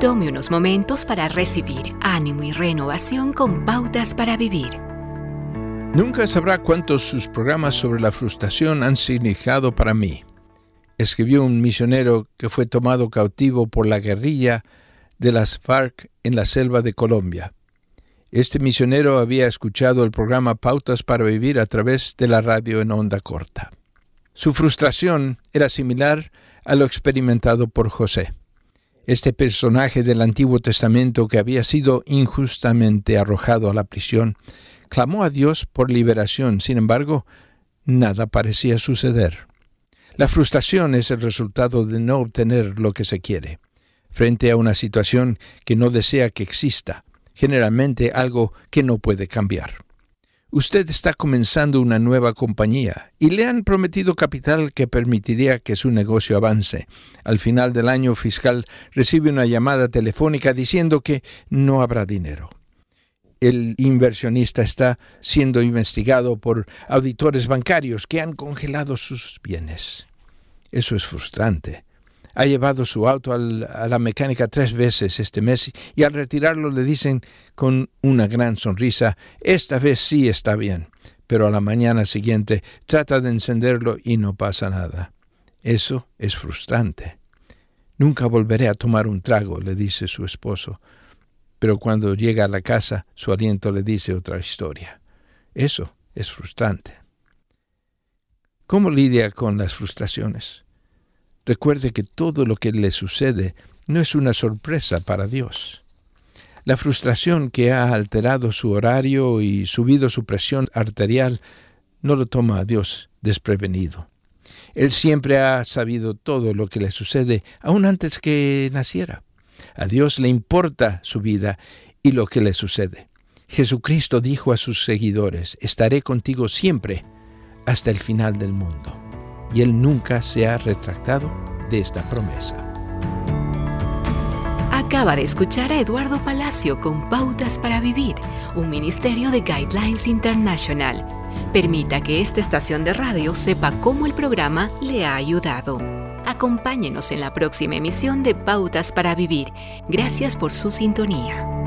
Tome unos momentos para recibir ánimo y renovación con pautas para vivir. Nunca sabrá cuántos sus programas sobre la frustración han significado para mí. Escribió un misionero que fue tomado cautivo por la guerrilla de las FARC en la selva de Colombia. Este misionero había escuchado el programa Pautas para Vivir a través de la radio en onda corta. Su frustración era similar a lo experimentado por José. Este personaje del Antiguo Testamento que había sido injustamente arrojado a la prisión, clamó a Dios por liberación, sin embargo, nada parecía suceder. La frustración es el resultado de no obtener lo que se quiere, frente a una situación que no desea que exista, generalmente algo que no puede cambiar. Usted está comenzando una nueva compañía y le han prometido capital que permitiría que su negocio avance. Al final del año fiscal recibe una llamada telefónica diciendo que no habrá dinero. El inversionista está siendo investigado por auditores bancarios que han congelado sus bienes. Eso es frustrante ha llevado su auto a la mecánica tres veces este mes y al retirarlo le dicen con una gran sonrisa, esta vez sí está bien, pero a la mañana siguiente trata de encenderlo y no pasa nada. Eso es frustrante. Nunca volveré a tomar un trago, le dice su esposo, pero cuando llega a la casa su aliento le dice otra historia. Eso es frustrante. ¿Cómo lidia con las frustraciones? Recuerde que todo lo que le sucede no es una sorpresa para Dios. La frustración que ha alterado su horario y subido su presión arterial no lo toma a Dios desprevenido. Él siempre ha sabido todo lo que le sucede, aún antes que naciera. A Dios le importa su vida y lo que le sucede. Jesucristo dijo a sus seguidores, estaré contigo siempre hasta el final del mundo y él nunca se ha retractado de esta promesa. Acaba de escuchar a Eduardo Palacio con Pautas para Vivir, un ministerio de Guidelines International. Permita que esta estación de radio sepa cómo el programa le ha ayudado. Acompáñenos en la próxima emisión de Pautas para Vivir. Gracias por su sintonía.